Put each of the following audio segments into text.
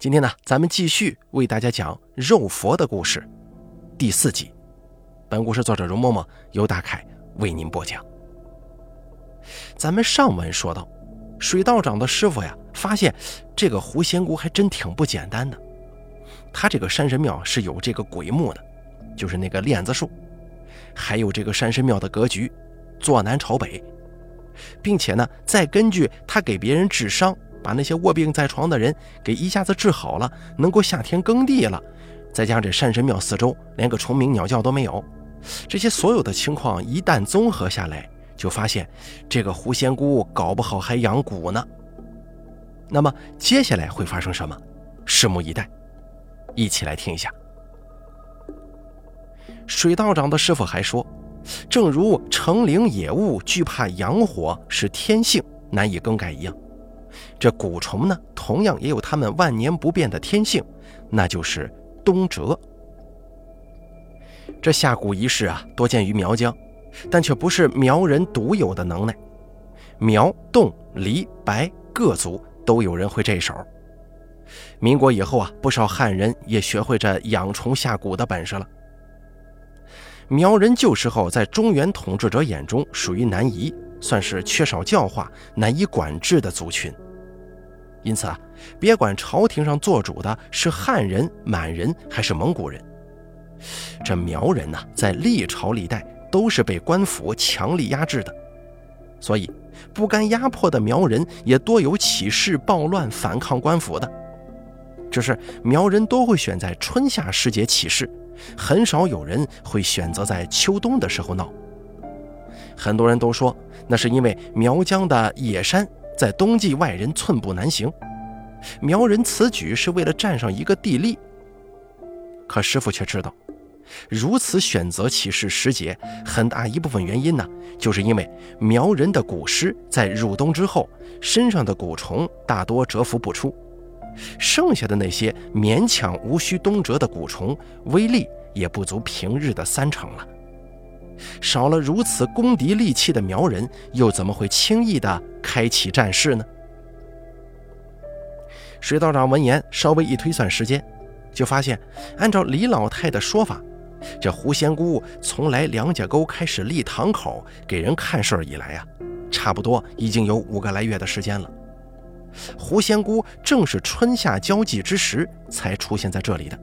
今天呢，咱们继续为大家讲肉佛的故事，第四集。本故事作者容嬷嬷由大凯为您播讲。咱们上文说到，水道长的师傅呀，发现这个狐仙姑还真挺不简单的。他这个山神庙是有这个鬼木的，就是那个链子树，还有这个山神庙的格局，坐南朝北，并且呢，再根据他给别人治伤，把那些卧病在床的人给一下子治好了，能够下田耕地了，再加上这山神庙四周连个虫鸣鸟叫都没有，这些所有的情况一旦综合下来，就发现这个狐仙姑搞不好还养蛊呢。那么接下来会发生什么？拭目以待。一起来听一下。水道长的师傅还说，正如成灵野物惧怕阳火是天性，难以更改一样，这蛊虫呢，同样也有它们万年不变的天性，那就是冬蛰。这下蛊仪式啊，多见于苗疆，但却不是苗人独有的能耐。苗、侗、黎、白各族都有人会这手。民国以后啊，不少汉人也学会这养虫下蛊的本事了。苗人旧时候在中原统治者眼中属于南夷，算是缺少教化、难以管制的族群。因此啊，别管朝廷上做主的是汉人、满人还是蒙古人，这苗人呢，在历朝历代都是被官府强力压制的，所以不甘压迫的苗人也多有起事暴乱、反抗官府的。只是苗人都会选在春夏时节起事，很少有人会选择在秋冬的时候闹。很多人都说，那是因为苗疆的野山在冬季外人寸步难行，苗人此举是为了占上一个地利。可师傅却知道，如此选择起事时节，很大一部分原因呢，就是因为苗人的蛊师在入冬之后，身上的蛊虫大多蛰伏不出。剩下的那些勉强无需冬蛰的蛊虫，威力也不足平日的三成了。少了如此攻敌利器的苗人，又怎么会轻易的开启战事呢？水道长闻言，稍微一推算时间，就发现，按照李老太的说法，这狐仙姑从来梁家沟开始立堂口给人看事儿以来呀，差不多已经有五个来月的时间了。狐仙姑正是春夏交际之时才出现在这里的，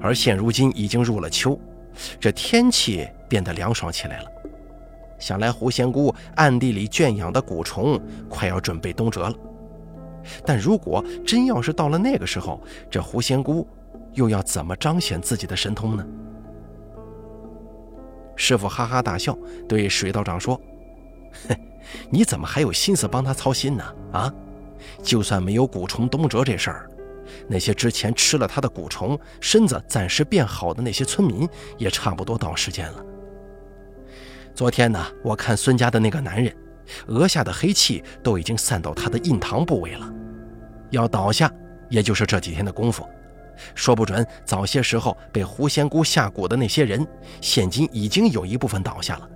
而现如今已经入了秋，这天气变得凉爽起来了。想来狐仙姑暗地里圈养的蛊虫快要准备冬蛰了。但如果真要是到了那个时候，这狐仙姑又要怎么彰显自己的神通呢？师傅哈哈大笑，对水道长说：“哼。”你怎么还有心思帮他操心呢？啊，就算没有蛊虫冬蛰这事儿，那些之前吃了他的蛊虫，身子暂时变好的那些村民，也差不多到时间了。昨天呢，我看孙家的那个男人，额下的黑气都已经散到他的印堂部位了，要倒下，也就是这几天的功夫，说不准早些时候被狐仙姑下蛊的那些人，现今已经有一部分倒下了。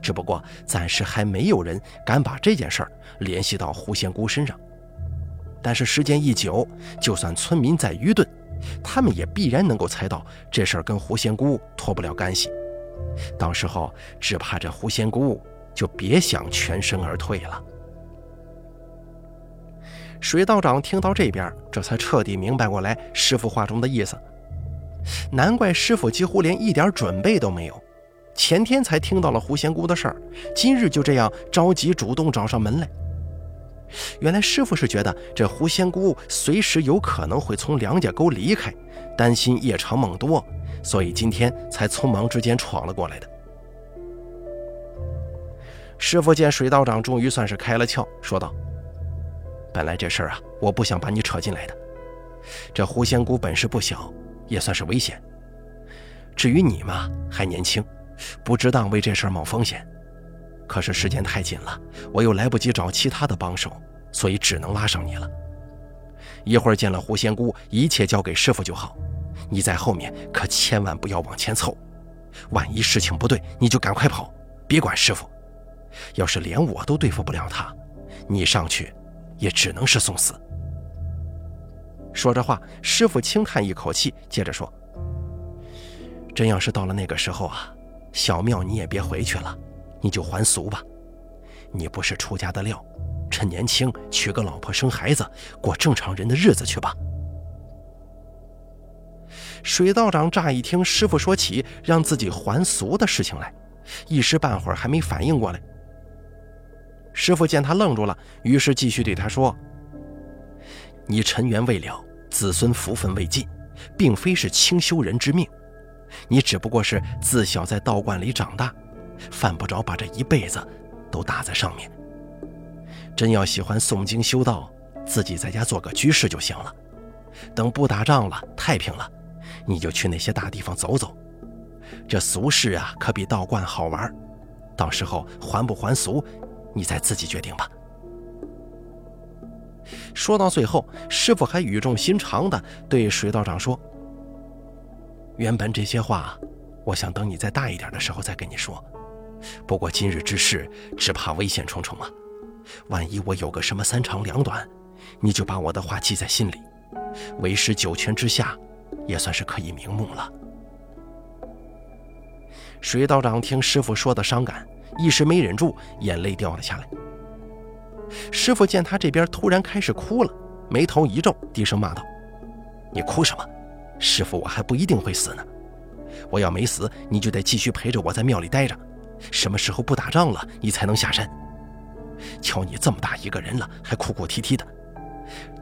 只不过暂时还没有人敢把这件事儿联系到狐仙姑身上，但是时间一久，就算村民再愚钝，他们也必然能够猜到这事儿跟狐仙姑脱不了干系。到时候只怕这狐仙姑就别想全身而退了。水道长听到这边，这才彻底明白过来师傅话中的意思，难怪师傅几乎连一点准备都没有。前天才听到了狐仙姑的事儿，今日就这样着急主动找上门来。原来师傅是觉得这狐仙姑随时有可能会从梁家沟离开，担心夜长梦多，所以今天才匆忙之间闯了过来的。师傅见水道长终于算是开了窍，说道：“本来这事儿啊，我不想把你扯进来的。这狐仙姑本事不小，也算是危险。至于你嘛，还年轻。”不值当为这事儿冒风险，可是时间太紧了，我又来不及找其他的帮手，所以只能拉上你了。一会儿见了狐仙姑，一切交给师傅就好，你在后面可千万不要往前凑，万一事情不对，你就赶快跑，别管师傅。要是连我都对付不了他，你上去也只能是送死。说着话，师傅轻叹一口气，接着说：“真要是到了那个时候啊，小庙你也别回去了，你就还俗吧。你不是出家的料，趁年轻娶个老婆生孩子，过正常人的日子去吧。”水道长乍一听师傅说起让自己还俗的事情来，一时半会儿还没反应过来。师傅见他愣住了，于是继续对他说。你尘缘未了，子孙福分未尽，并非是清修人之命。你只不过是自小在道观里长大，犯不着把这一辈子都搭在上面。真要喜欢诵经修道，自己在家做个居士就行了。等不打仗了，太平了，你就去那些大地方走走。这俗世啊，可比道观好玩。到时候还不还俗，你再自己决定吧。说到最后，师傅还语重心长地对水道长说：“原本这些话，我想等你再大一点的时候再跟你说。不过今日之事，只怕危险重重啊！万一我有个什么三长两短，你就把我的话记在心里。为师九泉之下，也算是可以瞑目了。”水道长听师傅说的伤感，一时没忍住，眼泪掉了下来。师傅见他这边突然开始哭了，眉头一皱，低声骂道：“你哭什么？师傅我还不一定会死呢。我要没死，你就得继续陪着我在庙里待着。什么时候不打仗了，你才能下山？瞧你这么大一个人了，还哭哭啼啼的，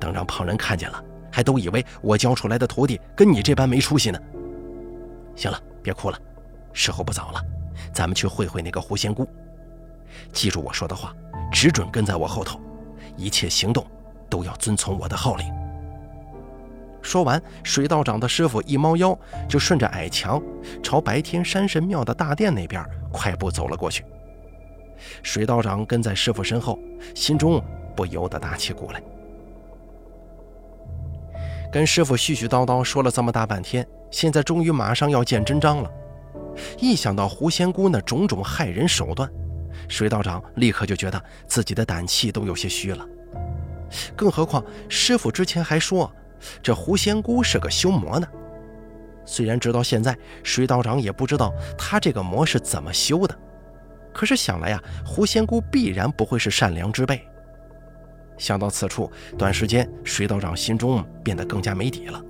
等让旁人看见了，还都以为我教出来的徒弟跟你这般没出息呢。行了，别哭了，时候不早了，咱们去会会那个狐仙姑。记住我说的话。”只准跟在我后头，一切行动都要遵从我的号令。说完，水道长的师傅一猫腰，就顺着矮墙朝白天山神庙的大殿那边快步走了过去。水道长跟在师傅身后，心中不由得打起鼓来。跟师傅絮絮叨叨说了这么大半天，现在终于马上要见真章了。一想到狐仙姑那种种害人手段，水道长立刻就觉得自己的胆气都有些虚了，更何况师傅之前还说这狐仙姑是个修魔呢。虽然直到现在水道长也不知道他这个魔是怎么修的，可是想来呀，狐仙姑必然不会是善良之辈。想到此处，短时间水道长心中变得更加没底了。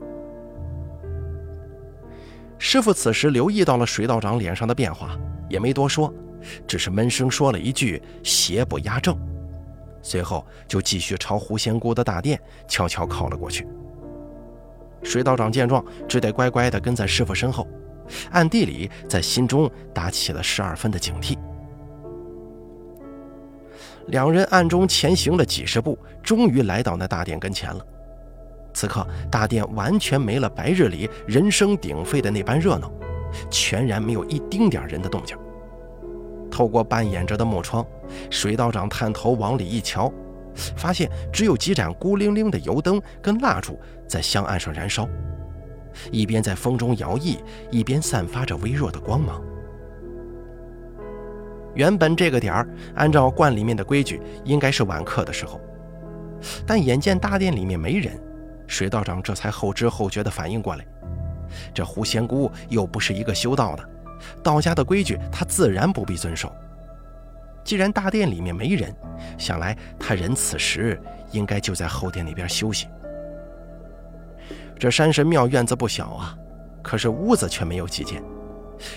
师傅此时留意到了水道长脸上的变化，也没多说。只是闷声说了一句“邪不压正”，随后就继续朝狐仙姑的大殿悄悄靠了过去。水道长见状，只得乖乖地跟在师傅身后，暗地里在心中打起了十二分的警惕。两人暗中前行了几十步，终于来到那大殿跟前了。此刻，大殿完全没了白日里人声鼎沸的那般热闹，全然没有一丁点人的动静。透过半掩着的木窗，水道长探头往里一瞧，发现只有几盏孤零零的油灯跟蜡烛在香案上燃烧，一边在风中摇曳，一边散发着微弱的光芒。原本这个点儿，按照观里面的规矩，应该是晚课的时候，但眼见大殿里面没人，水道长这才后知后觉地反应过来，这狐仙姑又不是一个修道的。道家的规矩，他自然不必遵守。既然大殿里面没人，想来他人此时应该就在后殿那边休息。这山神庙院子不小啊，可是屋子却没有几间。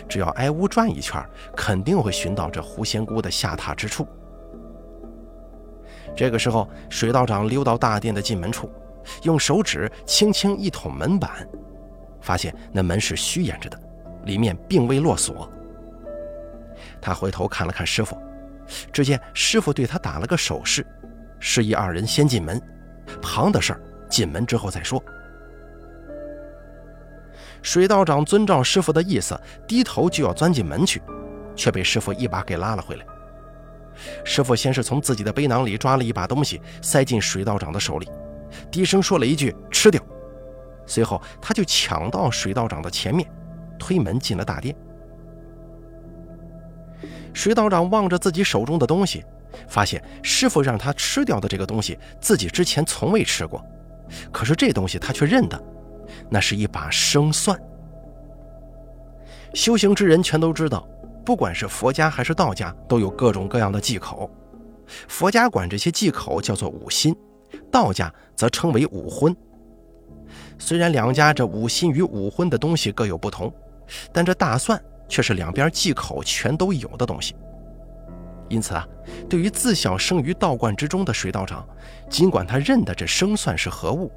只要挨屋转一圈，肯定会寻到这狐仙姑的下榻之处。这个时候，水道长溜到大殿的进门处，用手指轻轻一捅门板，发现那门是虚掩着的。里面并未落锁。他回头看了看师傅，只见师傅对他打了个手势，示意二人先进门，旁的事儿进门之后再说。水道长遵照师傅的意思，低头就要钻进门去，却被师傅一把给拉了回来。师傅先是从自己的背囊里抓了一把东西，塞进水道长的手里，低声说了一句“吃掉”，随后他就抢到水道长的前面。推门进了大殿，水道长望着自己手中的东西，发现师傅让他吃掉的这个东西，自己之前从未吃过，可是这东西他却认得，那是一把生蒜。修行之人全都知道，不管是佛家还是道家，都有各种各样的忌口。佛家管这些忌口叫做五辛，道家则称为五荤。虽然两家这五辛与五荤的东西各有不同，但这大蒜却是两边忌口全都有的东西。因此啊，对于自小生于道观之中的水道长，尽管他认得这生蒜是何物，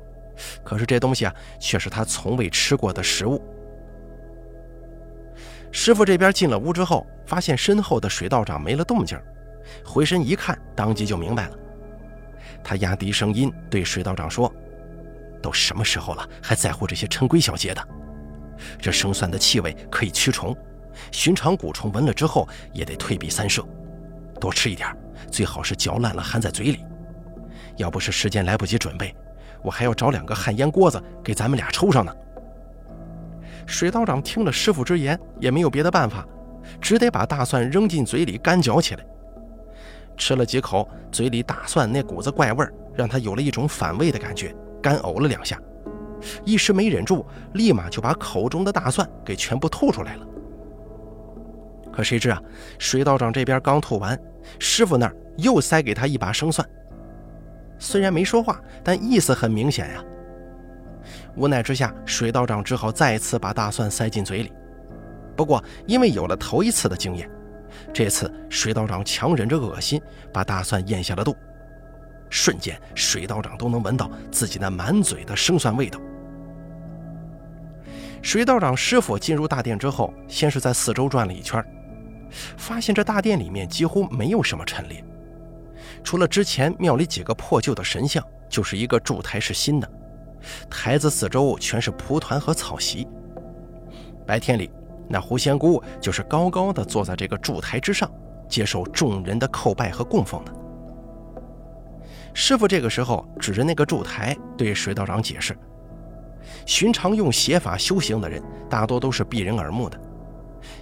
可是这东西啊，却是他从未吃过的食物。师傅这边进了屋之后，发现身后的水道长没了动静，回身一看，当即就明白了。他压低声音对水道长说：“都什么时候了，还在乎这些陈规小节的？这生蒜的气味可以驱虫，寻常蛊虫闻了之后也得退避三舍。”多吃一点，最好是嚼烂了含在嘴里。要不是时间来不及准备，我还要找两个旱烟锅子给咱们俩抽上呢。水道长听了师傅之言，也没有别的办法，只得把大蒜扔进嘴里干嚼起来。吃了几口，嘴里大蒜那股子怪味儿，让他有了一种反胃的感觉，干呕了两下，一时没忍住，立马就把口中的大蒜给全部吐出来了。可谁知啊，水道长这边刚吐完，师傅那儿又塞给他一把生蒜。虽然没说话，但意思很明显呀。无奈之下，水道长只好再次把大蒜塞进嘴里。不过，因为有了头一次的经验，这次水道长强忍着恶心，把大蒜咽下了肚。瞬间，水道长都能闻到自己那满嘴的生蒜味道。水道长师傅进入大殿之后，先是在四周转了一圈。发现这大殿里面几乎没有什么陈列，除了之前庙里几个破旧的神像，就是一个柱台是新的。台子四周全是蒲团和草席。白天里，那狐仙姑就是高高的坐在这个柱台之上，接受众人的叩拜和供奉的。师傅这个时候指着那个柱台，对水道长解释：寻常用邪法修行的人，大多都是避人耳目的。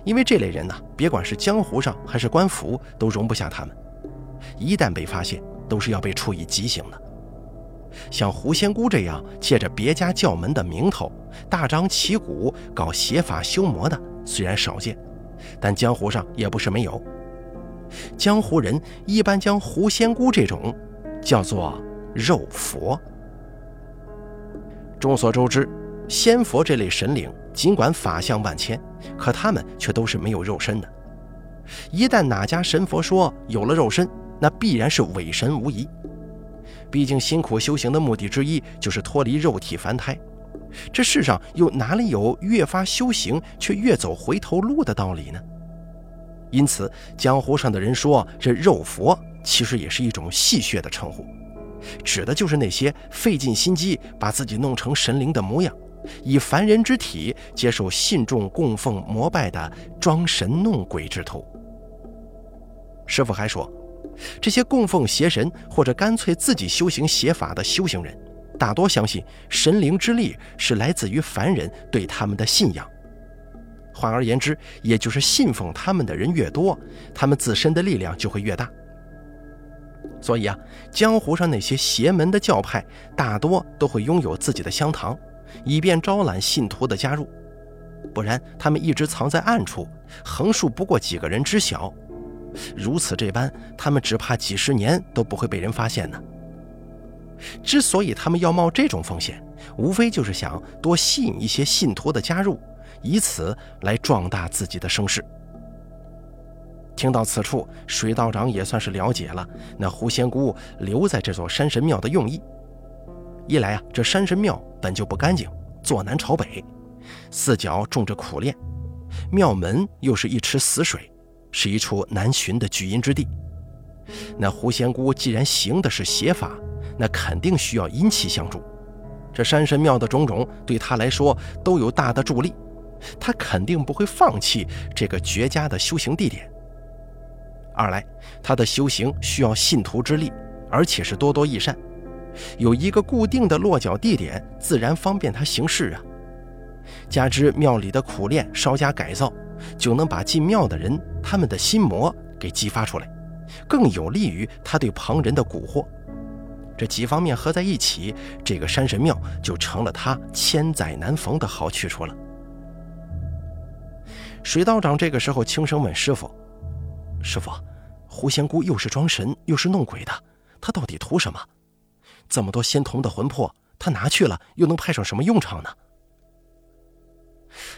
因为这类人呢，别管是江湖上还是官府，都容不下他们。一旦被发现，都是要被处以极刑的。像狐仙姑这样借着别家教门的名头，大张旗鼓搞邪法修魔的，虽然少见，但江湖上也不是没有。江湖人一般将狐仙姑这种叫做肉佛。众所周知，仙佛这类神灵。尽管法相万千，可他们却都是没有肉身的。一旦哪家神佛说有了肉身，那必然是伪神无疑。毕竟辛苦修行的目的之一就是脱离肉体凡胎，这世上又哪里有越发修行却越走回头路的道理呢？因此，江湖上的人说这肉佛其实也是一种戏谑的称呼，指的就是那些费尽心机把自己弄成神灵的模样。以凡人之体接受信众供奉膜拜的装神弄鬼之徒。师傅还说，这些供奉邪神或者干脆自己修行邪法的修行人，大多相信神灵之力是来自于凡人对他们的信仰。换而言之，也就是信奉他们的人越多，他们自身的力量就会越大。所以啊，江湖上那些邪门的教派，大多都会拥有自己的香堂。以便招揽信徒的加入，不然他们一直藏在暗处，横竖不过几个人知晓。如此这般，他们只怕几十年都不会被人发现呢。之所以他们要冒这种风险，无非就是想多吸引一些信徒的加入，以此来壮大自己的声势。听到此处，水道长也算是了解了那狐仙姑留在这座山神庙的用意。一来啊，这山神庙本就不干净，坐南朝北，四角种着苦楝，庙门又是一池死水，是一处难寻的聚阴之地。那狐仙姑既然行的是邪法，那肯定需要阴气相助。这山神庙的种种对他来说都有大的助力，他肯定不会放弃这个绝佳的修行地点。二来，他的修行需要信徒之力，而且是多多益善。有一个固定的落脚地点，自然方便他行事啊。加之庙里的苦练稍加改造，就能把进庙的人他们的心魔给激发出来，更有利于他对旁人的蛊惑。这几方面合在一起，这个山神庙就成了他千载难逢的好去处了。水道长这个时候轻声问师傅：“师傅，狐仙姑又是装神又是弄鬼的，她到底图什么？这么多仙童的魂魄，她拿去了又能派上什么用场呢？”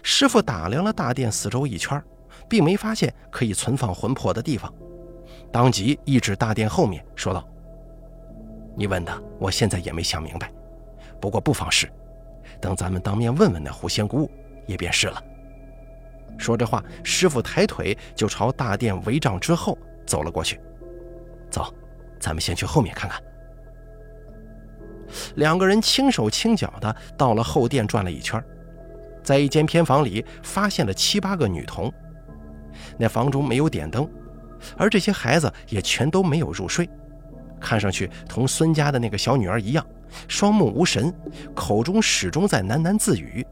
师傅打量了大殿四周一圈，并没发现可以存放魂魄的地方，当即一指大殿后面，说道。你问的，我现在也没想明白，不过不妨事，等咱们当面问问那狐仙姑，也便是了。说着话，师傅抬腿就朝大殿围帐之后走了过去。走，咱们先去后面看看。两个人轻手轻脚的到了后殿，转了一圈，在一间偏房里发现了七八个女童。那房中没有点灯，而这些孩子也全都没有入睡。看上去同孙家的那个小女儿一样，双目无神，口中始终在喃喃自语，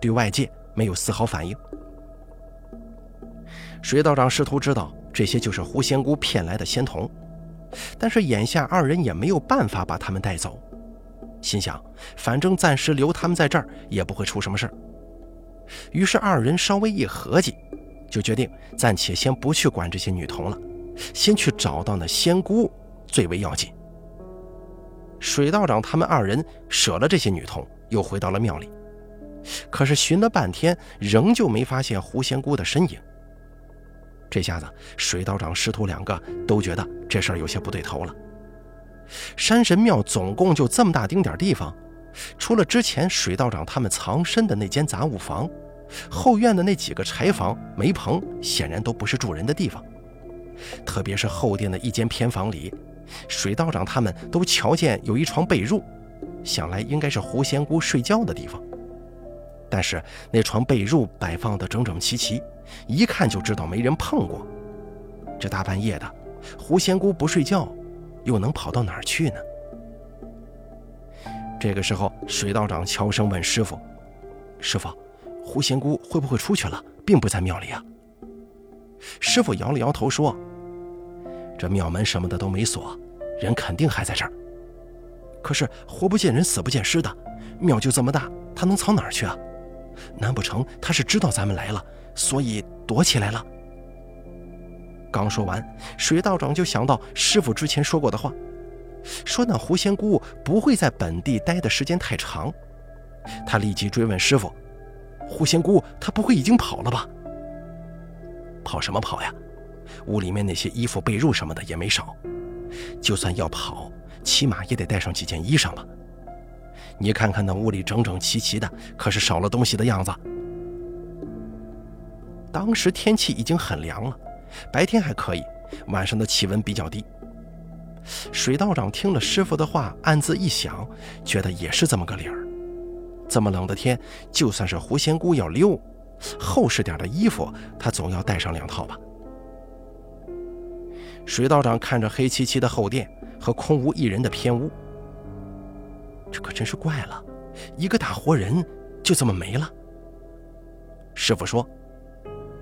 对外界没有丝毫反应。水道长试图知道这些就是狐仙姑骗来的仙童，但是眼下二人也没有办法把他们带走，心想反正暂时留他们在这儿也不会出什么事儿。于是二人稍微一合计，就决定暂且先不去管这些女童了，先去找到那仙姑。最为要紧。水道长他们二人舍了这些女童，又回到了庙里。可是寻了半天，仍旧没发现狐仙姑的身影。这下子，水道长师徒两个都觉得这事儿有些不对头了。山神庙总共就这么大丁点地方，除了之前水道长他们藏身的那间杂物房，后院的那几个柴房、煤棚，显然都不是住人的地方。特别是后殿的一间偏房里。水道长他们都瞧见有一床被褥，想来应该是狐仙姑睡觉的地方。但是那床被褥摆放的整整齐齐，一看就知道没人碰过。这大半夜的，狐仙姑不睡觉，又能跑到哪儿去呢？这个时候，水道长悄声问师傅：“师傅，狐仙姑会不会出去了，并不在庙里啊？”师傅摇了摇头说。这庙门什么的都没锁，人肯定还在这儿。可是活不见人，死不见尸的，庙就这么大，他能藏哪儿去啊？难不成他是知道咱们来了，所以躲起来了？刚说完，水道长就想到师傅之前说过的话，说那狐仙姑不会在本地待的时间太长。他立即追问师傅：“狐仙姑她不会已经跑了吧？”跑什么跑呀？屋里面那些衣服、被褥什么的也没少，就算要跑，起码也得带上几件衣裳吧。你看看那屋里整整齐齐的，可是少了东西的样子。当时天气已经很凉了，白天还可以，晚上的气温比较低。水道长听了师傅的话，暗自一想，觉得也是这么个理儿。这么冷的天，就算是狐仙姑要溜，厚实点的衣服，他总要带上两套吧。水道长看着黑漆漆的后殿和空无一人的偏屋，这可真是怪了，一个大活人就这么没了。师傅说：“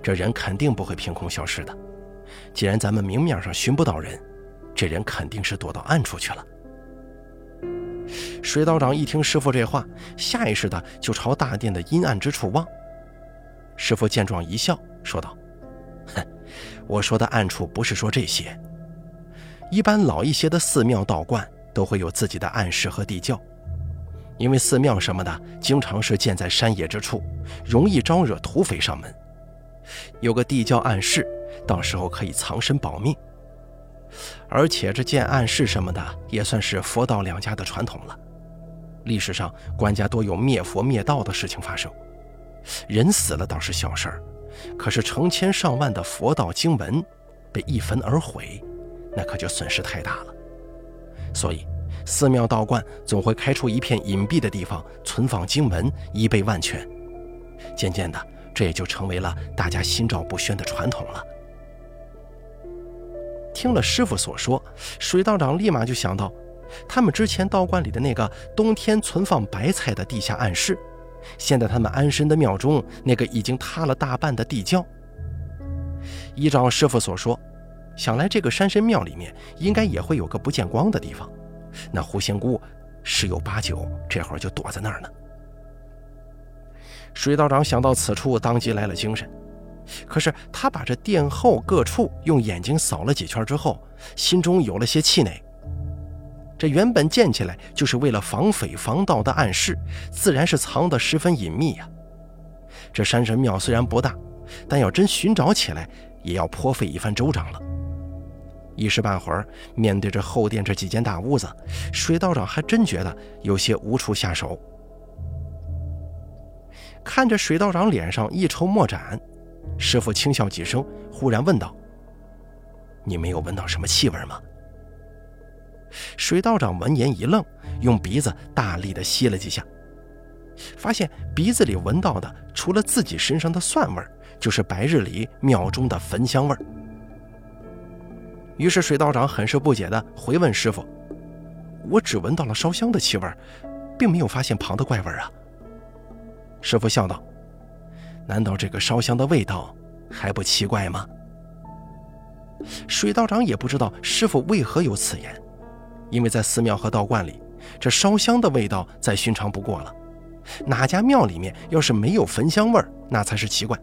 这人肯定不会凭空消失的，既然咱们明面上寻不到人，这人肯定是躲到暗处去了。”水道长一听师傅这话，下意识的就朝大殿的阴暗之处望。师傅见状一笑，说道。哼我说的暗处不是说这些，一般老一些的寺庙道观都会有自己的暗室和地窖，因为寺庙什么的经常是建在山野之处，容易招惹土匪上门。有个地窖暗室，到时候可以藏身保命。而且这建暗室什么的也算是佛道两家的传统了。历史上官家多有灭佛灭道的事情发生，人死了倒是小事儿。可是成千上万的佛道经文被一焚而毁，那可就损失太大了。所以，寺庙道观总会开出一片隐蔽的地方存放经文，以备万全。渐渐的，这也就成为了大家心照不宣的传统了。听了师傅所说，水道长立马就想到，他们之前道观里的那个冬天存放白菜的地下暗室。现在他们安身的庙中，那个已经塌了大半的地窖。依照师傅所说，想来这个山神庙里面应该也会有个不见光的地方，那狐仙姑十有八九这会儿就躲在那儿呢。水道长想到此处，当即来了精神。可是他把这殿后各处用眼睛扫了几圈之后，心中有了些气馁。这原本建起来就是为了防匪防盗的暗室，自然是藏得十分隐秘呀。这山神庙虽然不大，但要真寻找起来，也要颇费一番周章了。一时半会儿，面对着后殿这几间大屋子，水道长还真觉得有些无处下手。看着水道长脸上一筹莫展，师傅轻笑几声，忽然问道：“你没有闻到什么气味吗？”水道长闻言一愣，用鼻子大力的吸了几下，发现鼻子里闻到的除了自己身上的蒜味就是白日里庙中的焚香味于是水道长很是不解的回问师傅：“我只闻到了烧香的气味，并没有发现旁的怪味啊。”师傅笑道：“难道这个烧香的味道还不奇怪吗？”水道长也不知道师傅为何有此言，因为在寺庙和道观里，这烧香的味道再寻常不过了。哪家庙里面要是没有焚香味儿，那才是奇怪。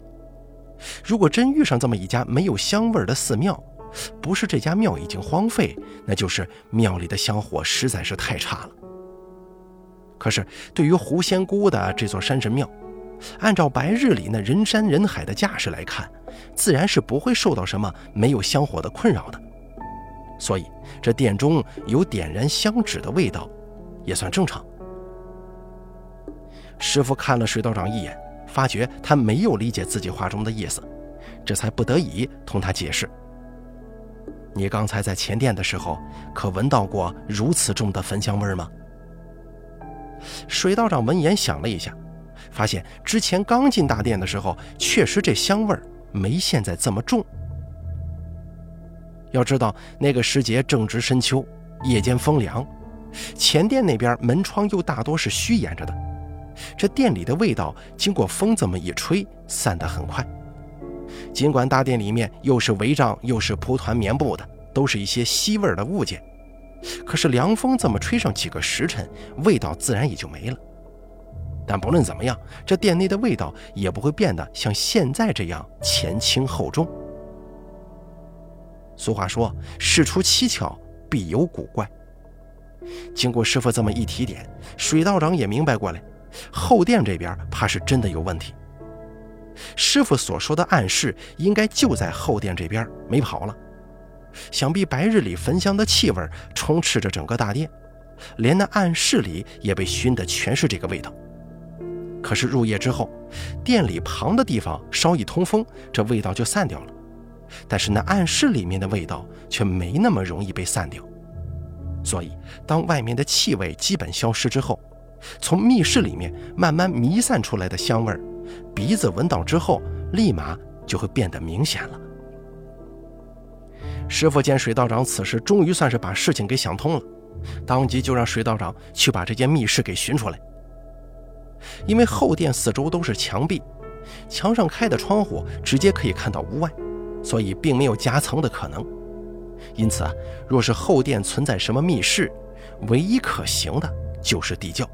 如果真遇上这么一家没有香味儿的寺庙，不是这家庙已经荒废，那就是庙里的香火实在是太差了。可是，对于狐仙姑的这座山神庙，按照白日里那人山人海的架势来看，自然是不会受到什么没有香火的困扰的。所以，这殿中有点燃香纸的味道，也算正常。师傅看了水道长一眼，发觉他没有理解自己话中的意思，这才不得已同他解释：“你刚才在前殿的时候，可闻到过如此重的焚香味吗？”水道长闻言想了一下，发现之前刚进大殿的时候，确实这香味儿没现在这么重。要知道那个时节正值深秋，夜间风凉，前殿那边门窗又大多是虚掩着的，这殿里的味道经过风这么一吹，散得很快。尽管大殿里面又是帷帐又是蒲团棉布的，都是一些吸味的物件。可是凉风这么吹上几个时辰，味道自然也就没了。但不论怎么样，这店内的味道也不会变得像现在这样前轻后重。俗话说：“事出蹊跷，必有古怪。”经过师傅这么一提点，水道长也明白过来，后殿这边怕是真的有问题。师傅所说的暗室，应该就在后殿这边，没跑了。想必白日里焚香的气味充斥着整个大殿，连那暗室里也被熏得全是这个味道。可是入夜之后，店里旁的地方稍一通风，这味道就散掉了。但是那暗室里面的味道却没那么容易被散掉。所以，当外面的气味基本消失之后，从密室里面慢慢弥散出来的香味儿鼻子闻到之后，立马就会变得明显了。师傅见水道长此时终于算是把事情给想通了，当即就让水道长去把这间密室给寻出来。因为后殿四周都是墙壁，墙上开的窗户直接可以看到屋外，所以并没有夹层的可能。因此啊，若是后殿存在什么密室，唯一可行的就是地窖。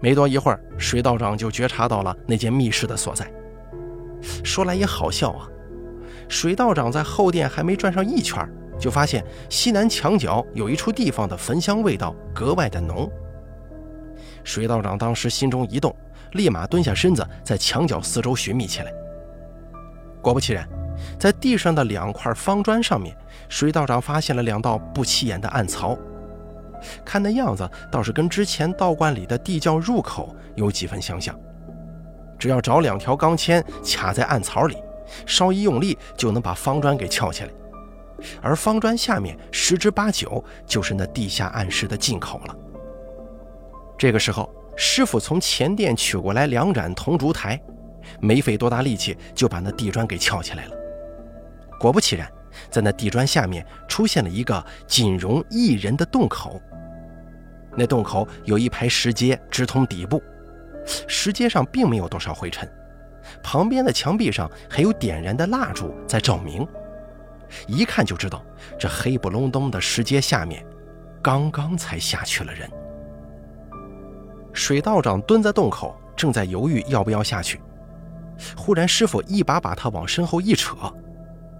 没多一会儿，水道长就觉察到了那间密室的所在。说来也好笑啊。水道长在后殿还没转上一圈，就发现西南墙角有一处地方的焚香味道格外的浓。水道长当时心中一动，立马蹲下身子，在墙角四周寻觅起来。果不其然，在地上的两块方砖上面，水道长发现了两道不起眼的暗槽，看那样子倒是跟之前道观里的地窖入口有几分相像。只要找两条钢钎卡在暗槽里。稍一用力就能把方砖给撬起来，而方砖下面十之八九就是那地下暗室的进口了。这个时候，师傅从前殿取过来两盏铜烛台，没费多大力气就把那地砖给撬起来了。果不其然，在那地砖下面出现了一个仅容一人的洞口。那洞口有一排石阶直通底部，石阶上并没有多少灰尘。旁边的墙壁上还有点燃的蜡烛在照明，一看就知道这黑不隆咚的石阶下面，刚刚才下去了人。水道长蹲在洞口，正在犹豫要不要下去。忽然，师傅一把把他往身后一扯，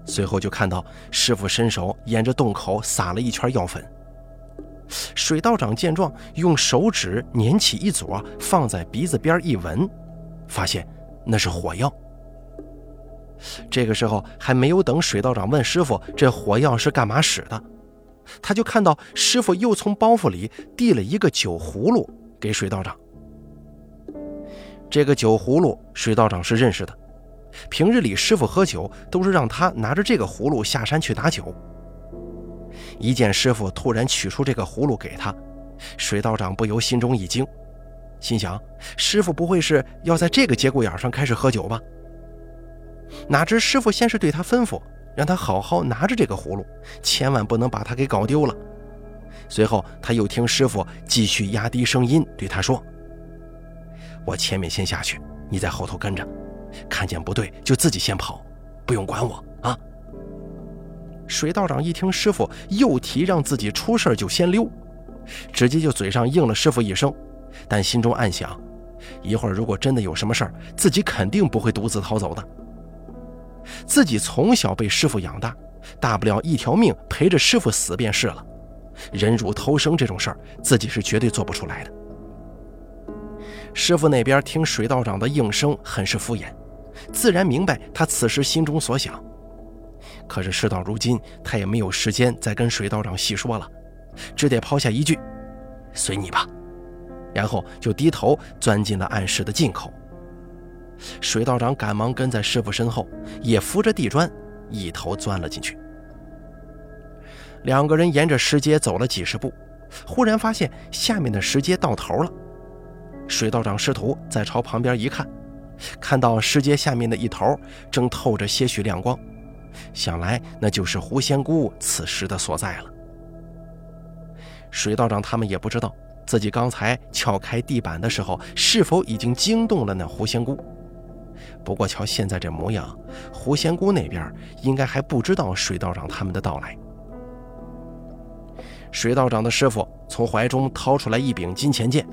随后就看到师傅伸手沿着洞口撒了一圈药粉。水道长见状，用手指捻起一撮，放在鼻子边一闻，发现那是火药。这个时候还没有等水道长问师傅这火药是干嘛使的，他就看到师傅又从包袱里递了一个酒葫芦给水道长。这个酒葫芦，水道长是认识的。平日里师傅喝酒都是让他拿着这个葫芦下山去打酒。一见师傅突然取出这个葫芦给他，水道长不由心中一惊，心想：师傅不会是要在这个节骨眼上开始喝酒吧？哪知师傅先是对他吩咐，让他好好拿着这个葫芦，千万不能把它给搞丢了。随后他又听师傅继续压低声音对他说。我前面先下去，你在后头跟着，看见不对就自己先跑，不用管我啊。水道长一听师傅又提让自己出事就先溜，直接就嘴上应了师傅一声，但心中暗想，一会儿如果真的有什么事儿，自己肯定不会独自逃走的。自己从小被师傅养大，大不了一条命陪着师傅死便是了，忍辱偷生这种事儿，自己是绝对做不出来的。师傅那边听水道长的应声，很是敷衍，自然明白他此时心中所想。可是事到如今，他也没有时间再跟水道长细说了，只得抛下一句：“随你吧。”然后就低头钻进了暗室的进口。水道长赶忙跟在师傅身后，也扶着地砖一头钻了进去。两个人沿着石阶走了几十步，忽然发现下面的石阶到头了。水道长师徒再朝旁边一看，看到石阶下面的一头正透着些许亮光，想来那就是狐仙姑此时的所在了。水道长他们也不知道自己刚才撬开地板的时候是否已经惊动了那狐仙姑，不过瞧现在这模样，狐仙姑那边应该还不知道水道长他们的到来。水道长的师傅从怀中掏出来一柄金钱剑。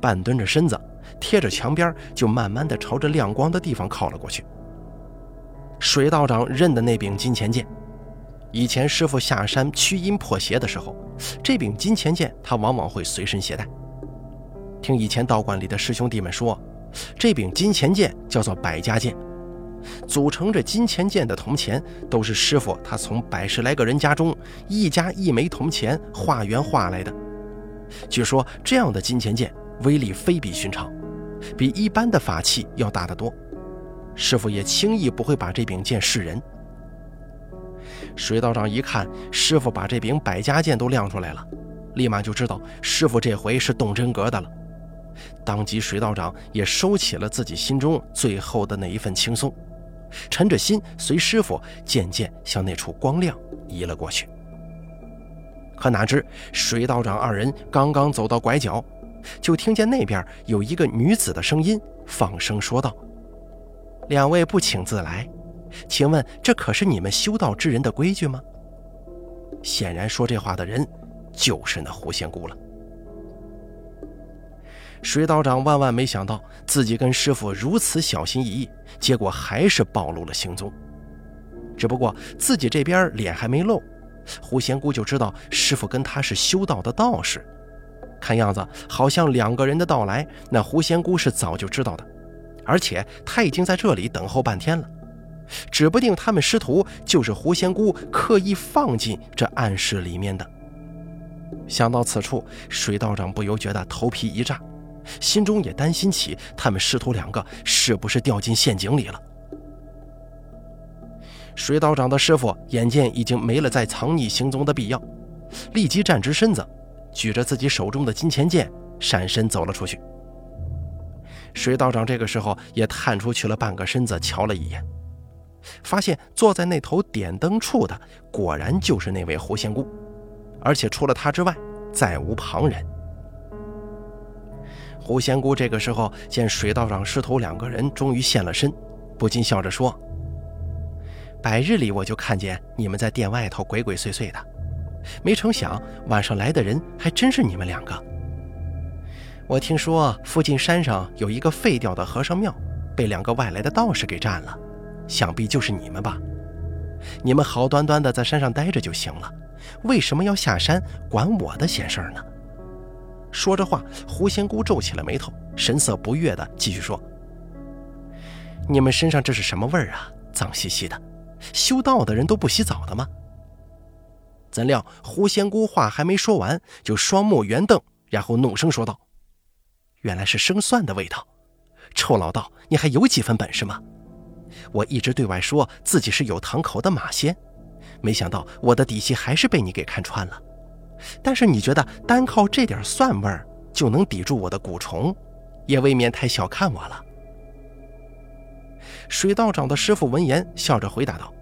半蹲着身子，贴着墙边，就慢慢的朝着亮光的地方靠了过去。水道长认的那柄金钱剑，以前师傅下山驱阴破邪的时候，这柄金钱剑他往往会随身携带。听以前道观里的师兄弟们说，这柄金钱剑叫做百家剑，组成这金钱剑的铜钱都是师傅他从百十来个人家中一家一枚铜钱化圆化来的。据说这样的金钱剑。威力非比寻常，比一般的法器要大得多。师傅也轻易不会把这柄剑示人。水道长一看师傅把这柄百家剑都亮出来了，立马就知道师傅这回是动真格的了。当即，水道长也收起了自己心中最后的那一份轻松，沉着心随师傅渐渐向那处光亮移了过去。可哪知，水道长二人刚刚走到拐角。就听见那边有一个女子的声音放声说道：“两位不请自来，请问这可是你们修道之人的规矩吗？”显然说这话的人就是那狐仙姑了。水道长万万没想到自己跟师傅如此小心翼翼，结果还是暴露了行踪。只不过自己这边脸还没露，狐仙姑就知道师傅跟他是修道的道士。看样子，好像两个人的到来，那狐仙姑是早就知道的，而且他已经在这里等候半天了。指不定他们师徒就是狐仙姑刻意放进这暗室里面的。想到此处，水道长不由觉得头皮一炸，心中也担心起他们师徒两个是不是掉进陷阱里了。水道长的师傅眼见已经没了再藏匿行踪的必要，立即站直身子。举着自己手中的金钱剑，闪身走了出去。水道长这个时候也探出去了半个身子，瞧了一眼，发现坐在那头点灯处的果然就是那位狐仙姑，而且除了他之外，再无旁人。胡仙姑这个时候见水道长师徒两个人终于现了身，不禁笑着说：“百日里我就看见你们在店外头鬼鬼祟祟的，没成想晚上来的人还真是你们两个。我听说附近山上有一个废掉的和尚庙，被两个外来的道士给占了，想必就是你们吧？你们好端端的在山上待着就行了，为什么要下山管我的闲事儿呢？说着话，狐仙姑皱起了眉头，神色不悦的继续说：“你们身上这是什么味儿啊？脏兮兮的，修道的人都不洗澡的吗？”怎料狐仙姑话还没说完，就双目圆瞪，然后怒声说道：“原来是生蒜的味道！臭老道，你还有几分本事吗？我一直对外说自己是有堂口的马仙，没想到我的底细还是被你给看穿了。”但是你觉得单靠这点蒜味儿就能抵住我的蛊虫，也未免太小看我了。水道长的师傅闻言笑着回答道：“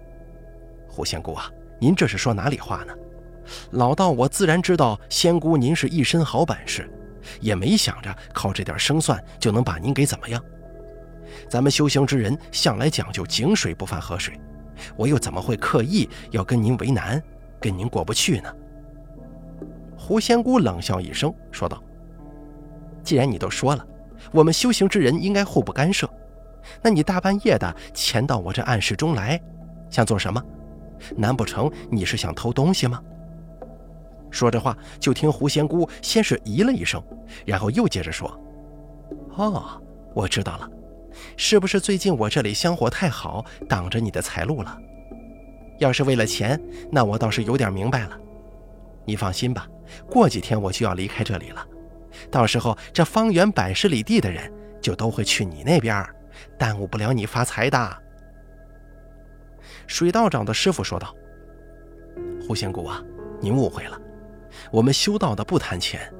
胡仙姑啊，您这是说哪里话呢？老道我自然知道仙姑您是一身好本事，也没想着靠这点生蒜就能把您给怎么样。咱们修行之人向来讲究井水不犯河水，我又怎么会刻意要跟您为难，跟您过不去呢？”狐仙姑冷笑一声，说道：“既然你都说了，我们修行之人应该互不干涉，那你大半夜的潜到我这暗室中来，想做什么？难不成你是想偷东西吗？”说着话，就听狐仙姑先是咦了一声，然后又接着说：“哦，我知道了，是不是最近我这里香火太好，挡着你的财路了？要是为了钱，那我倒是有点明白了。你放心吧。”过几天我就要离开这里了，到时候这方圆百十里地的人就都会去你那边，耽误不了你发财的。水道长的师傅说道：“胡仙姑啊，您误会了，我们修道的不谈钱，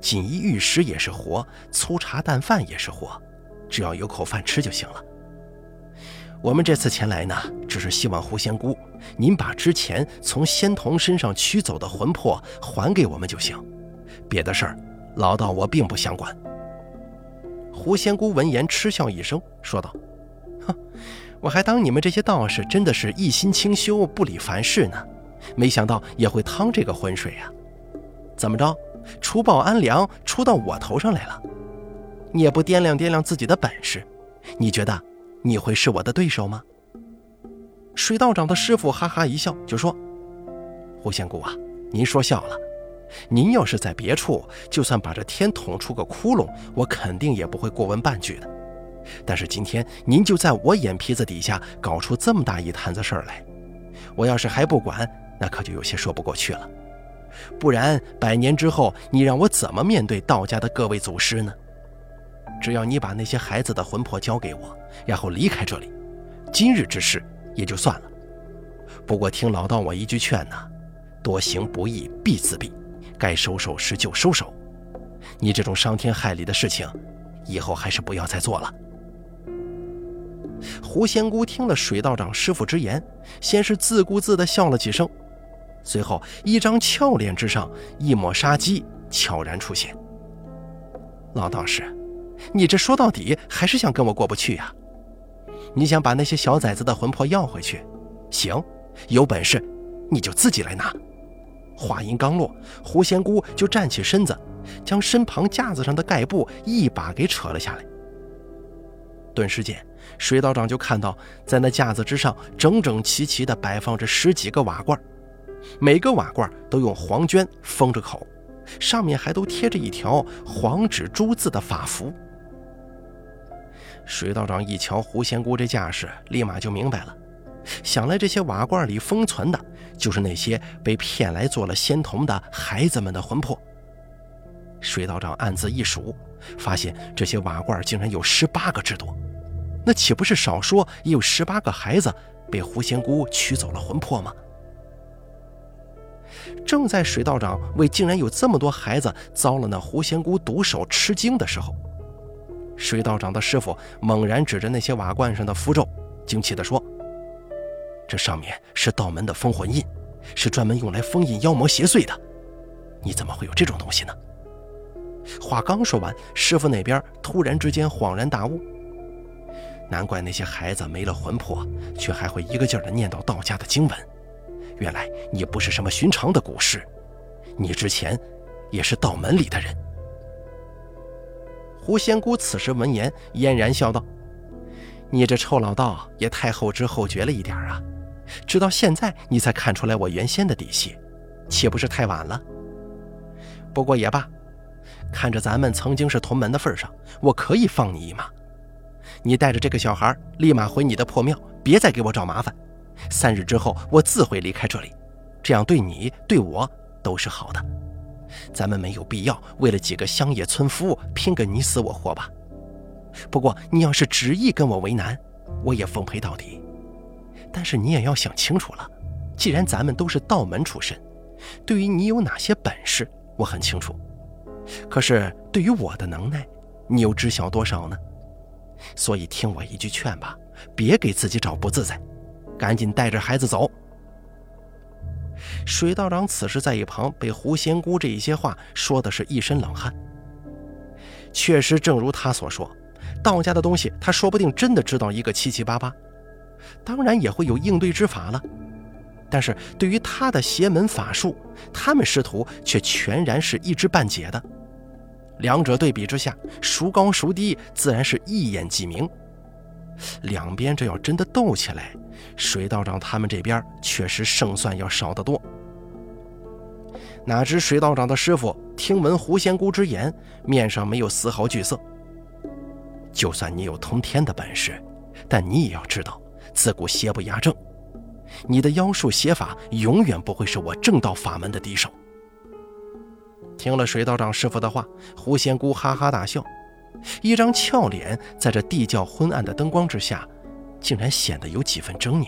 锦衣玉食也是活，粗茶淡饭也是活，只要有口饭吃就行了。我们这次前来呢，只是希望狐仙姑。”您把之前从仙童身上取走的魂魄还给我们就行，别的事儿，老道我并不想管。狐仙姑闻言嗤笑一声，说道：“哼，我还当你们这些道士真的是一心清修、不理凡事呢，没想到也会趟这个浑水呀！怎么着，除暴安良出到我头上来了？你也不掂量掂量自己的本事，你觉得你会是我的对手吗？”水道长的师傅哈哈一笑，就说：“胡仙姑啊，您说笑了。您要是在别处，就算把这天捅出个窟窿，我肯定也不会过问半句的。但是今天您就在我眼皮子底下搞出这么大一摊子事儿来，我要是还不管，那可就有些说不过去了。不然百年之后，你让我怎么面对道家的各位祖师呢？只要你把那些孩子的魂魄交给我，然后离开这里，今日之事。”也就算了，不过听老道我一句劝呐，多行不义必自毙，该收手时就收手。你这种伤天害理的事情，以后还是不要再做了。狐仙姑听了水道长师傅之言，先是自顾自地笑了几声，随后一张俏脸之上一抹杀机悄然出现。老道士，你这说到底还是想跟我过不去呀？你想把那些小崽子的魂魄要回去？行，有本事你就自己来拿。话音刚落，狐仙姑就站起身子，将身旁架子上的盖布一把给扯了下来。顿时间，水道长就看到，在那架子之上整整齐齐地摆放着十几个瓦罐，每个瓦罐都用黄绢封着口，上面还都贴着一条黄纸朱字的法符。水道长一瞧狐仙姑这架势，立马就明白了。想来这些瓦罐里封存的，就是那些被骗来做了仙童的孩子们的魂魄。水道长暗自一数，发现这些瓦罐竟然有十八个之多，那岂不是少说也有十八个孩子被狐仙姑取走了魂魄吗？正在水道长为竟然有这么多孩子遭了那狐仙姑毒手吃惊的时候。水道长的师傅猛然指着那些瓦罐上的符咒，惊奇地说：“这上面是道门的封魂印，是专门用来封印妖魔邪祟的。你怎么会有这种东西呢？”话刚说完，师傅那边突然之间恍然大悟。难怪那些孩子没了魂魄，却还会一个劲儿的念叨道家的经文。原来你不是什么寻常的古尸，你之前也是道门里的人。狐仙姑此时闻言，嫣然笑道：“你这臭老道也太后知后觉了一点啊！直到现在你才看出来我原先的底细，岂不是太晚了？不过也罢，看着咱们曾经是同门的份上，我可以放你一马。你带着这个小孩立马回你的破庙，别再给我找麻烦。三日之后，我自会离开这里，这样对你对我都是好的。”咱们没有必要为了几个乡野村夫拼个你死我活吧。不过你要是执意跟我为难，我也奉陪到底。但是你也要想清楚了，既然咱们都是道门出身，对于你有哪些本事，我很清楚。可是对于我的能耐，你又知晓多少呢？所以听我一句劝吧，别给自己找不自在，赶紧带着孩子走。水道长此时在一旁被狐仙姑这一些话说的是一身冷汗。确实，正如他所说，道家的东西他说不定真的知道一个七七八八，当然也会有应对之法了。但是对于他的邪门法术，他们师徒却全然是一知半解的。两者对比之下，孰高孰低，自然是一眼即明。两边这要真的斗起来，水道长他们这边确实胜算要少得多。哪知水道长的师傅听闻狐仙姑之言，面上没有丝毫惧色。就算你有通天的本事，但你也要知道，自古邪不压正，你的妖术邪法永远不会是我正道法门的敌手。听了水道长师傅的话，狐仙姑哈哈大笑。一张俏脸在这地窖昏暗的灯光之下，竟然显得有几分狰狞。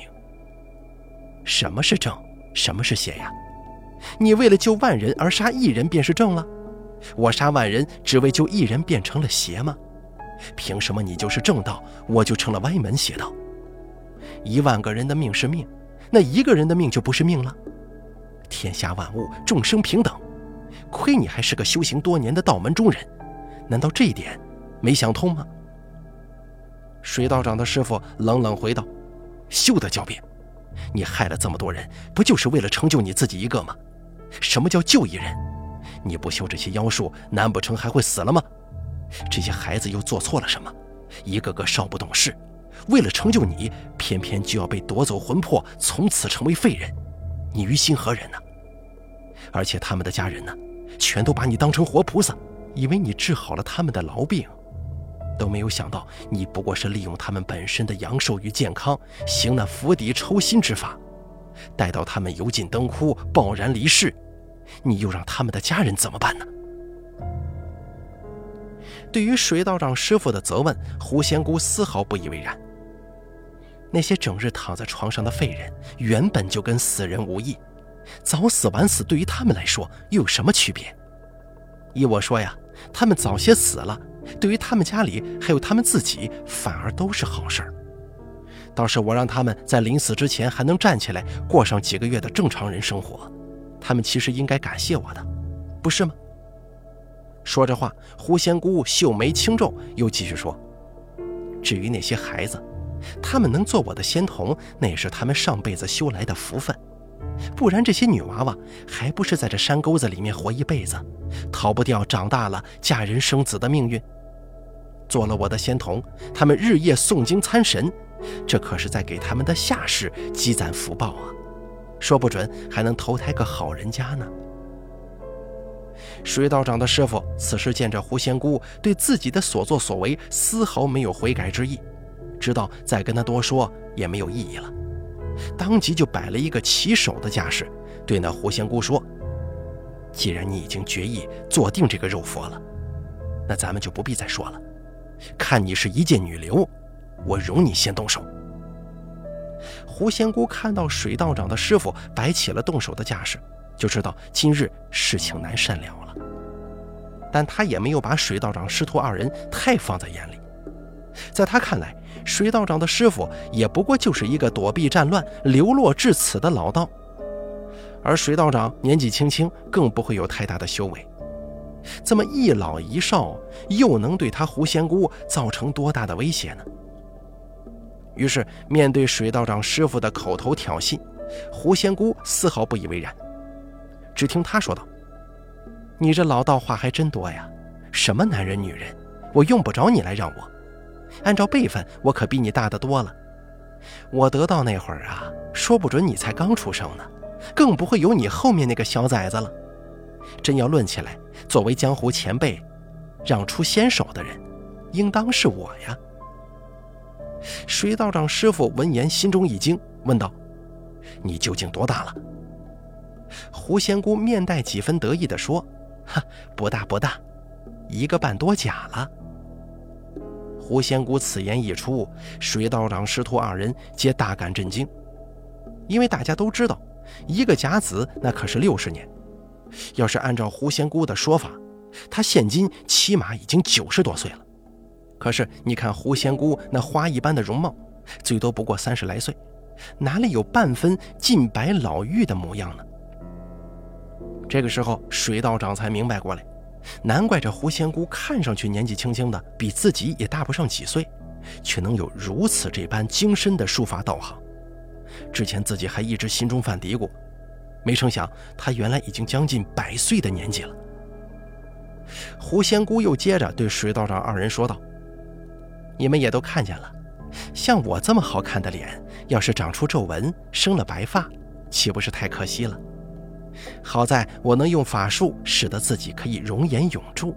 什么是正，什么是邪呀？你为了救万人而杀一人便是正了？我杀万人只为救一人变成了邪吗？凭什么你就是正道，我就成了歪门邪道？一万个人的命是命，那一个人的命就不是命了？天下万物众生平等，亏你还是个修行多年的道门中人，难道这一点？没想通吗？水道长的师傅冷冷回道：“休得狡辩！你害了这么多人，不就是为了成就你自己一个吗？什么叫救一人？你不修这些妖术，难不成还会死了吗？这些孩子又做错了什么？一个个少不懂事，为了成就你，偏偏就要被夺走魂魄，从此成为废人，你于心何忍呢？而且他们的家人呢，全都把你当成活菩萨，以为你治好了他们的痨病。”都没有想到，你不过是利用他们本身的阳寿与健康，行那釜底抽薪之法。待到他们油尽灯枯、暴然离世，你又让他们的家人怎么办呢？对于水道长师傅的责问，狐仙姑丝毫不以为然。那些整日躺在床上的废人，原本就跟死人无异，早死晚死，对于他们来说又有什么区别？依我说呀，他们早些死了。对于他们家里还有他们自己，反而都是好事儿。倒是我让他们在临死之前还能站起来，过上几个月的正常人生活，他们其实应该感谢我的，不是吗？说着话，狐仙姑秀眉轻皱，又继续说：“至于那些孩子，他们能做我的仙童，那也是他们上辈子修来的福分。不然，这些女娃娃还不是在这山沟子里面活一辈子，逃不掉长大了嫁人生子的命运。”做了我的仙童，他们日夜诵经参神，这可是在给他们的下世积攒福报啊！说不准还能投胎个好人家呢。水道长的师傅此时见着狐仙姑对自己的所作所为丝毫没有悔改之意，知道再跟他多说也没有意义了，当即就摆了一个起手的架势，对那狐仙姑说：“既然你已经决意做定这个肉佛了，那咱们就不必再说了。”看你是一介女流，我容你先动手。狐仙姑看到水道长的师傅摆起了动手的架势，就知道今日事情难善了了。但他也没有把水道长师徒二人太放在眼里，在他看来，水道长的师傅也不过就是一个躲避战乱、流落至此的老道，而水道长年纪轻轻，更不会有太大的修为。这么一老一少，又能对他狐仙姑造成多大的威胁呢？于是面对水道长师傅的口头挑衅，狐仙姑丝毫不以为然。只听他说道：“你这老道话还真多呀！什么男人女人，我用不着你来让我。按照辈分，我可比你大得多了。我得道那会儿啊，说不准你才刚出生呢，更不会有你后面那个小崽子了。真要论起来，作为江湖前辈，让出先手的人，应当是我呀。”水道长师傅闻言心中一惊，问道：“你究竟多大了？”胡仙姑面带几分得意地说：“哈，不大不大，一个半多甲了。”胡仙姑此言一出，水道长师徒二人皆大感震惊，因为大家都知道，一个甲子那可是六十年。要是按照胡仙姑的说法，她现今起码已经九十多岁了。可是你看胡仙姑那花一般的容貌，最多不过三十来岁，哪里有半分近白老妪的模样呢？这个时候，水道长才明白过来，难怪这狐仙姑看上去年纪轻轻的，比自己也大不上几岁，却能有如此这般精深的术法道行。之前自己还一直心中犯嘀咕，没成想他原来已经将近百岁的年纪了。狐仙姑又接着对水道长二人说道：“你们也都看见了，像我这么好看的脸，要是长出皱纹，生了白发，岂不是太可惜了？”好在我能用法术使得自己可以容颜永驻，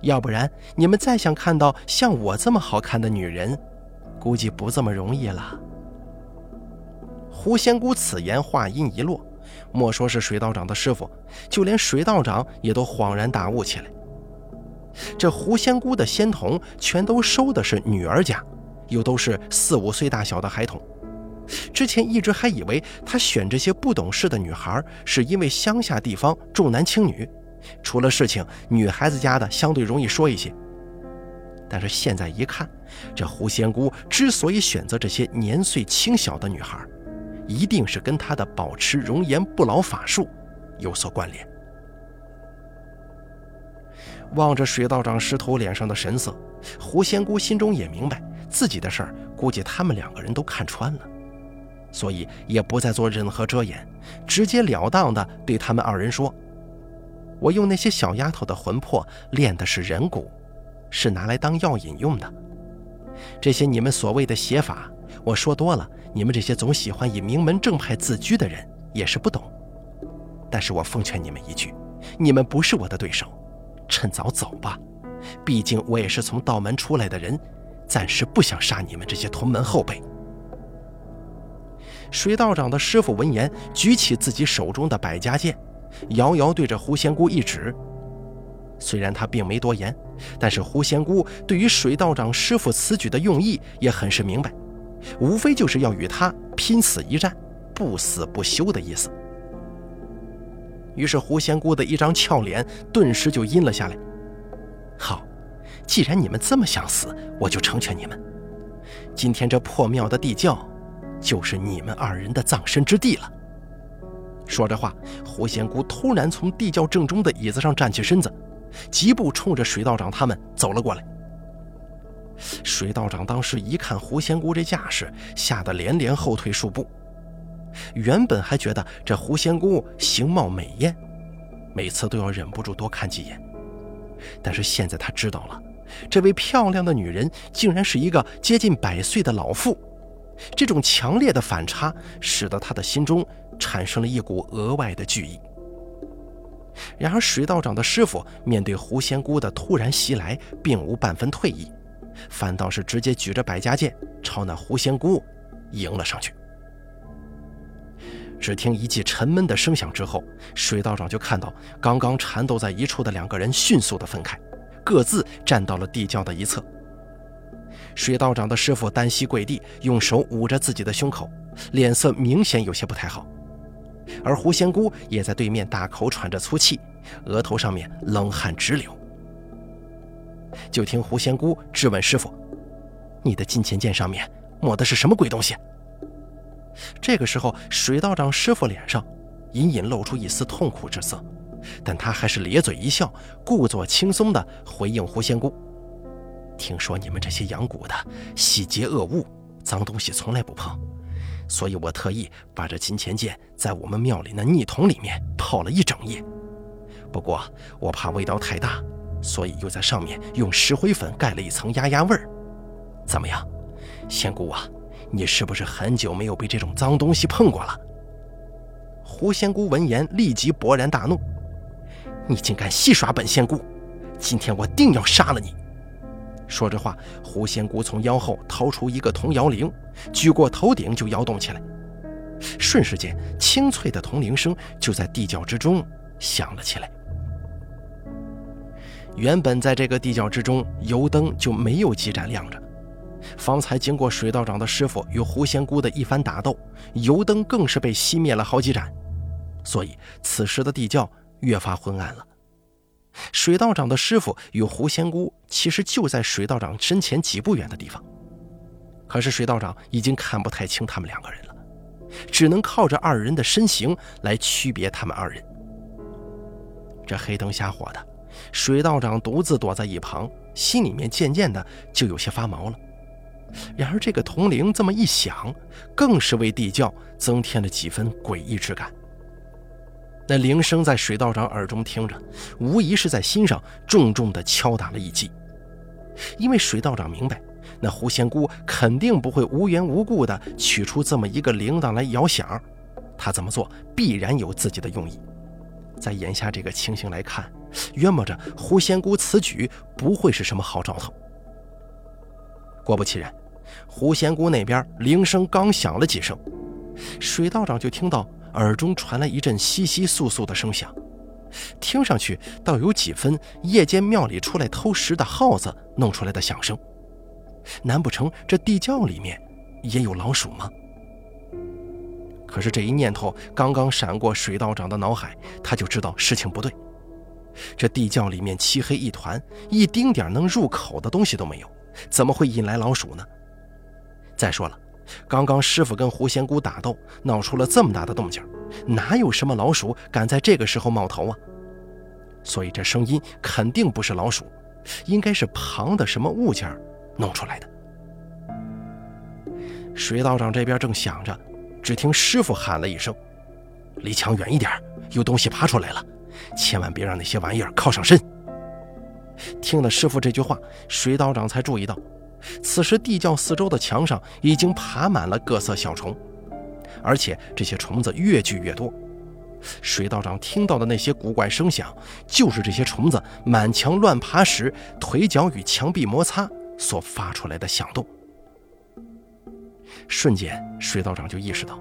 要不然你们再想看到像我这么好看的女人，估计不这么容易了。狐仙姑此言话音一落，莫说是水道长的师傅，就连水道长也都恍然大悟起来。这狐仙姑的仙童全都收的是女儿家，又都是四五岁大小的孩童。之前一直还以为他选这些不懂事的女孩，是因为乡下地方重男轻女，出了事情女孩子家的相对容易说一些。但是现在一看，这狐仙姑之所以选择这些年岁轻小的女孩，一定是跟他的保持容颜不老法术有所关联。望着水道长师徒脸上的神色，狐仙姑心中也明白自己的事儿，估计他们两个人都看穿了。所以也不再做任何遮掩，直截了当地对他们二人说：“我用那些小丫头的魂魄炼的是人骨，是拿来当药引用的。这些你们所谓的邪法，我说多了，你们这些总喜欢以名门正派自居的人也是不懂。但是我奉劝你们一句，你们不是我的对手，趁早走吧。毕竟我也是从道门出来的人，暂时不想杀你们这些同门后辈。”水道长的师傅闻言，举起自己手中的百家剑，遥遥对着狐仙姑一指。虽然他并没多言，但是狐仙姑对于水道长师傅此举的用意也很是明白，无非就是要与他拼死一战，不死不休的意思。于是狐仙姑的一张俏脸顿时就阴了下来。好，既然你们这么想死，我就成全你们。今天这破庙的地窖。就是你们二人的葬身之地了。说着话，狐仙姑突然从地窖正中的椅子上站起身子，疾步冲着水道长他们走了过来。水道长当时一看狐仙姑这架势，吓得连连后退数步。原本还觉得这狐仙姑形貌美艳，每次都要忍不住多看几眼，但是现在他知道了，这位漂亮的女人竟然是一个接近百岁的老妇。这种强烈的反差，使得他的心中产生了一股额外的惧意。然而，水道长的师傅面对狐仙姑的突然袭来，并无半分退意，反倒是直接举着百家剑朝那狐仙姑迎了上去。只听一记沉闷的声响之后，水道长就看到刚刚缠斗在一处的两个人迅速的分开，各自站到了地窖的一侧。水道长的师傅单膝跪地，用手捂着自己的胸口，脸色明显有些不太好。而狐仙姑也在对面大口喘着粗气，额头上面冷汗直流。就听狐仙姑质问师傅：“你的金钱剑上面抹的是什么鬼东西？”这个时候，水道长师傅脸上隐隐露出一丝痛苦之色，但他还是咧嘴一笑，故作轻松地回应狐仙姑。听说你们这些养蛊的，喜结恶物，脏东西从来不碰，所以我特意把这金钱剑在我们庙里那泥桶里面泡了一整夜。不过我怕味道太大，所以又在上面用石灰粉盖了一层压压味儿。怎么样，仙姑啊，你是不是很久没有被这种脏东西碰过了？狐仙姑闻言立即勃然大怒：“你竟敢戏耍本仙姑！今天我定要杀了你！”说着话，狐仙姑从腰后掏出一个铜摇铃，举过头顶就摇动起来。瞬时间，清脆的铜铃声就在地窖之中响了起来。原本在这个地窖之中，油灯就没有几盏亮着。方才经过水道长的师傅与狐仙姑的一番打斗，油灯更是被熄灭了好几盏，所以此时的地窖越发昏暗了。水道长的师傅与狐仙姑其实就在水道长身前几步远的地方，可是水道长已经看不太清他们两个人了，只能靠着二人的身形来区别他们二人。这黑灯瞎火的，水道长独自躲在一旁，心里面渐渐的就有些发毛了。然而这个铜铃这么一响，更是为地窖增添了几分诡异之感。那铃声在水道长耳中听着，无疑是在心上重重地敲打了一击。因为水道长明白，那狐仙姑肯定不会无缘无故地取出这么一个铃铛来摇响，他这么做必然有自己的用意。在眼下这个情形来看，约摸着狐仙姑此举不会是什么好兆头。果不其然，狐仙姑那边铃声刚响了几声，水道长就听到。耳中传来一阵窸窸窣窣的声响，听上去倒有几分夜间庙里出来偷食的耗子弄出来的响声。难不成这地窖里面也有老鼠吗？可是这一念头刚刚闪过水道长的脑海，他就知道事情不对。这地窖里面漆黑一团，一丁点能入口的东西都没有，怎么会引来老鼠呢？再说了。刚刚师傅跟狐仙姑打斗，闹出了这么大的动静，哪有什么老鼠敢在这个时候冒头啊？所以这声音肯定不是老鼠，应该是旁的什么物件弄出来的。水道长这边正想着，只听师傅喊了一声：“离墙远一点，有东西爬出来了，千万别让那些玩意儿靠上身。”听了师傅这句话，水道长才注意到。此时，地窖四周的墙上已经爬满了各色小虫，而且这些虫子越聚越多。水道长听到的那些古怪声响，就是这些虫子满墙乱爬时，腿脚与墙壁摩擦所发出来的响动。瞬间，水道长就意识到，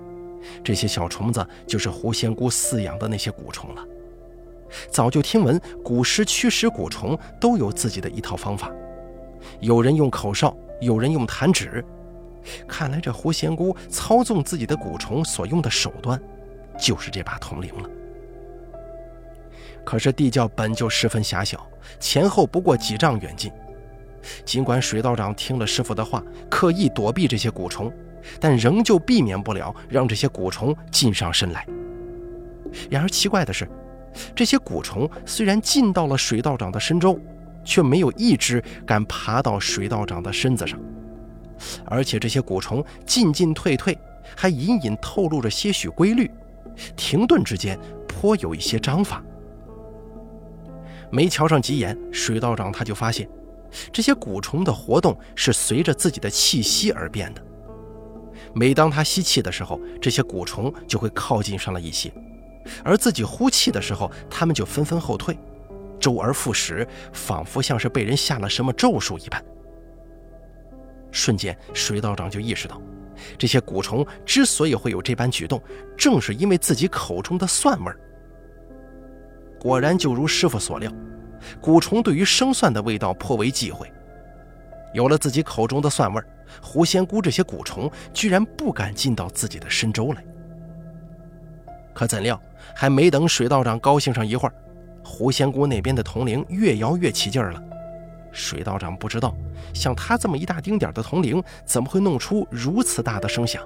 这些小虫子就是狐仙姑饲养的那些蛊虫了。早就听闻，古尸驱使蛊虫都有自己的一套方法。有人用口哨，有人用弹指。看来这狐仙姑操纵自己的蛊虫所用的手段，就是这把铜铃了。可是地窖本就十分狭小，前后不过几丈远近。尽管水道长听了师傅的话，刻意躲避这些蛊虫，但仍旧避免不了让这些蛊虫近上身来。然而奇怪的是，这些蛊虫虽然进到了水道长的身周。却没有一只敢爬到水道长的身子上，而且这些蛊虫进进退退，还隐隐透露着些许规律，停顿之间颇有一些章法。没瞧上几眼，水道长他就发现，这些蛊虫的活动是随着自己的气息而变的。每当他吸气的时候，这些蛊虫就会靠近上了一些，而自己呼气的时候，它们就纷纷后退。周而复始，仿佛像是被人下了什么咒术一般。瞬间，水道长就意识到，这些蛊虫之所以会有这般举动，正是因为自己口中的蒜味儿。果然，就如师傅所料，蛊虫对于生蒜的味道颇为忌讳。有了自己口中的蒜味儿，狐仙姑这些蛊虫居然不敢进到自己的身周来。可怎料，还没等水道长高兴上一会儿。狐仙姑那边的铜铃越摇越起劲儿了，水道长不知道，像他这么一大丁点的铜铃，怎么会弄出如此大的声响？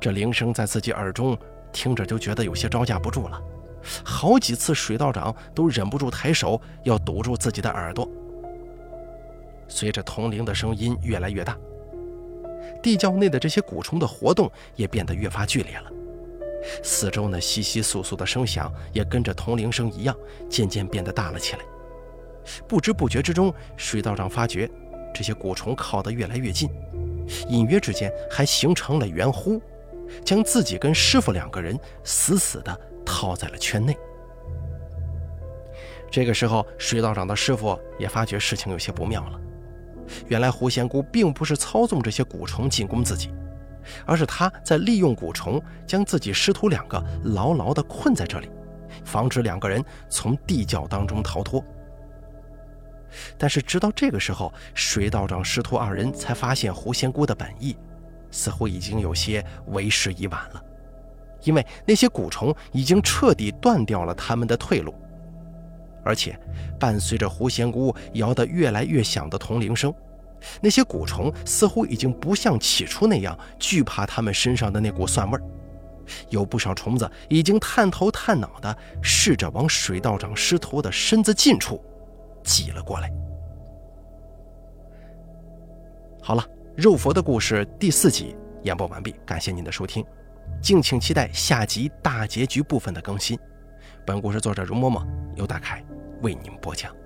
这铃声在自己耳中听着就觉得有些招架不住了，好几次水道长都忍不住抬手要堵住自己的耳朵。随着铜铃的声音越来越大，地窖内的这些蛊虫的活动也变得越发剧烈了，四周那窸窸窣窣的声响也跟着铜铃声一样，渐渐变得大了起来。不知不觉之中，水道长发觉这些蛊虫靠得越来越近，隐约之间还形成了圆弧，将自己跟师傅两个人死死地套在了圈内。这个时候，水道长的师傅也发觉事情有些不妙了。原来狐仙姑并不是操纵这些蛊虫进攻自己，而是他在利用蛊虫将自己师徒两个牢牢地困在这里，防止两个人从地窖当中逃脱。但是直到这个时候，水道长师徒二人才发现狐仙姑的本意，似乎已经有些为时已晚了，因为那些蛊虫已经彻底断掉了他们的退路。而且，伴随着狐仙姑摇得越来越响的铜铃声，那些蛊虫似乎已经不像起初那样惧怕他们身上的那股蒜味儿。有不少虫子已经探头探脑的试着往水道长师徒的身子近处挤了过来。好了，肉佛的故事第四集演播完毕，感谢您的收听，敬请期待下集大结局部分的更新。本故事作者容嬷嬷由大凯。为您播讲。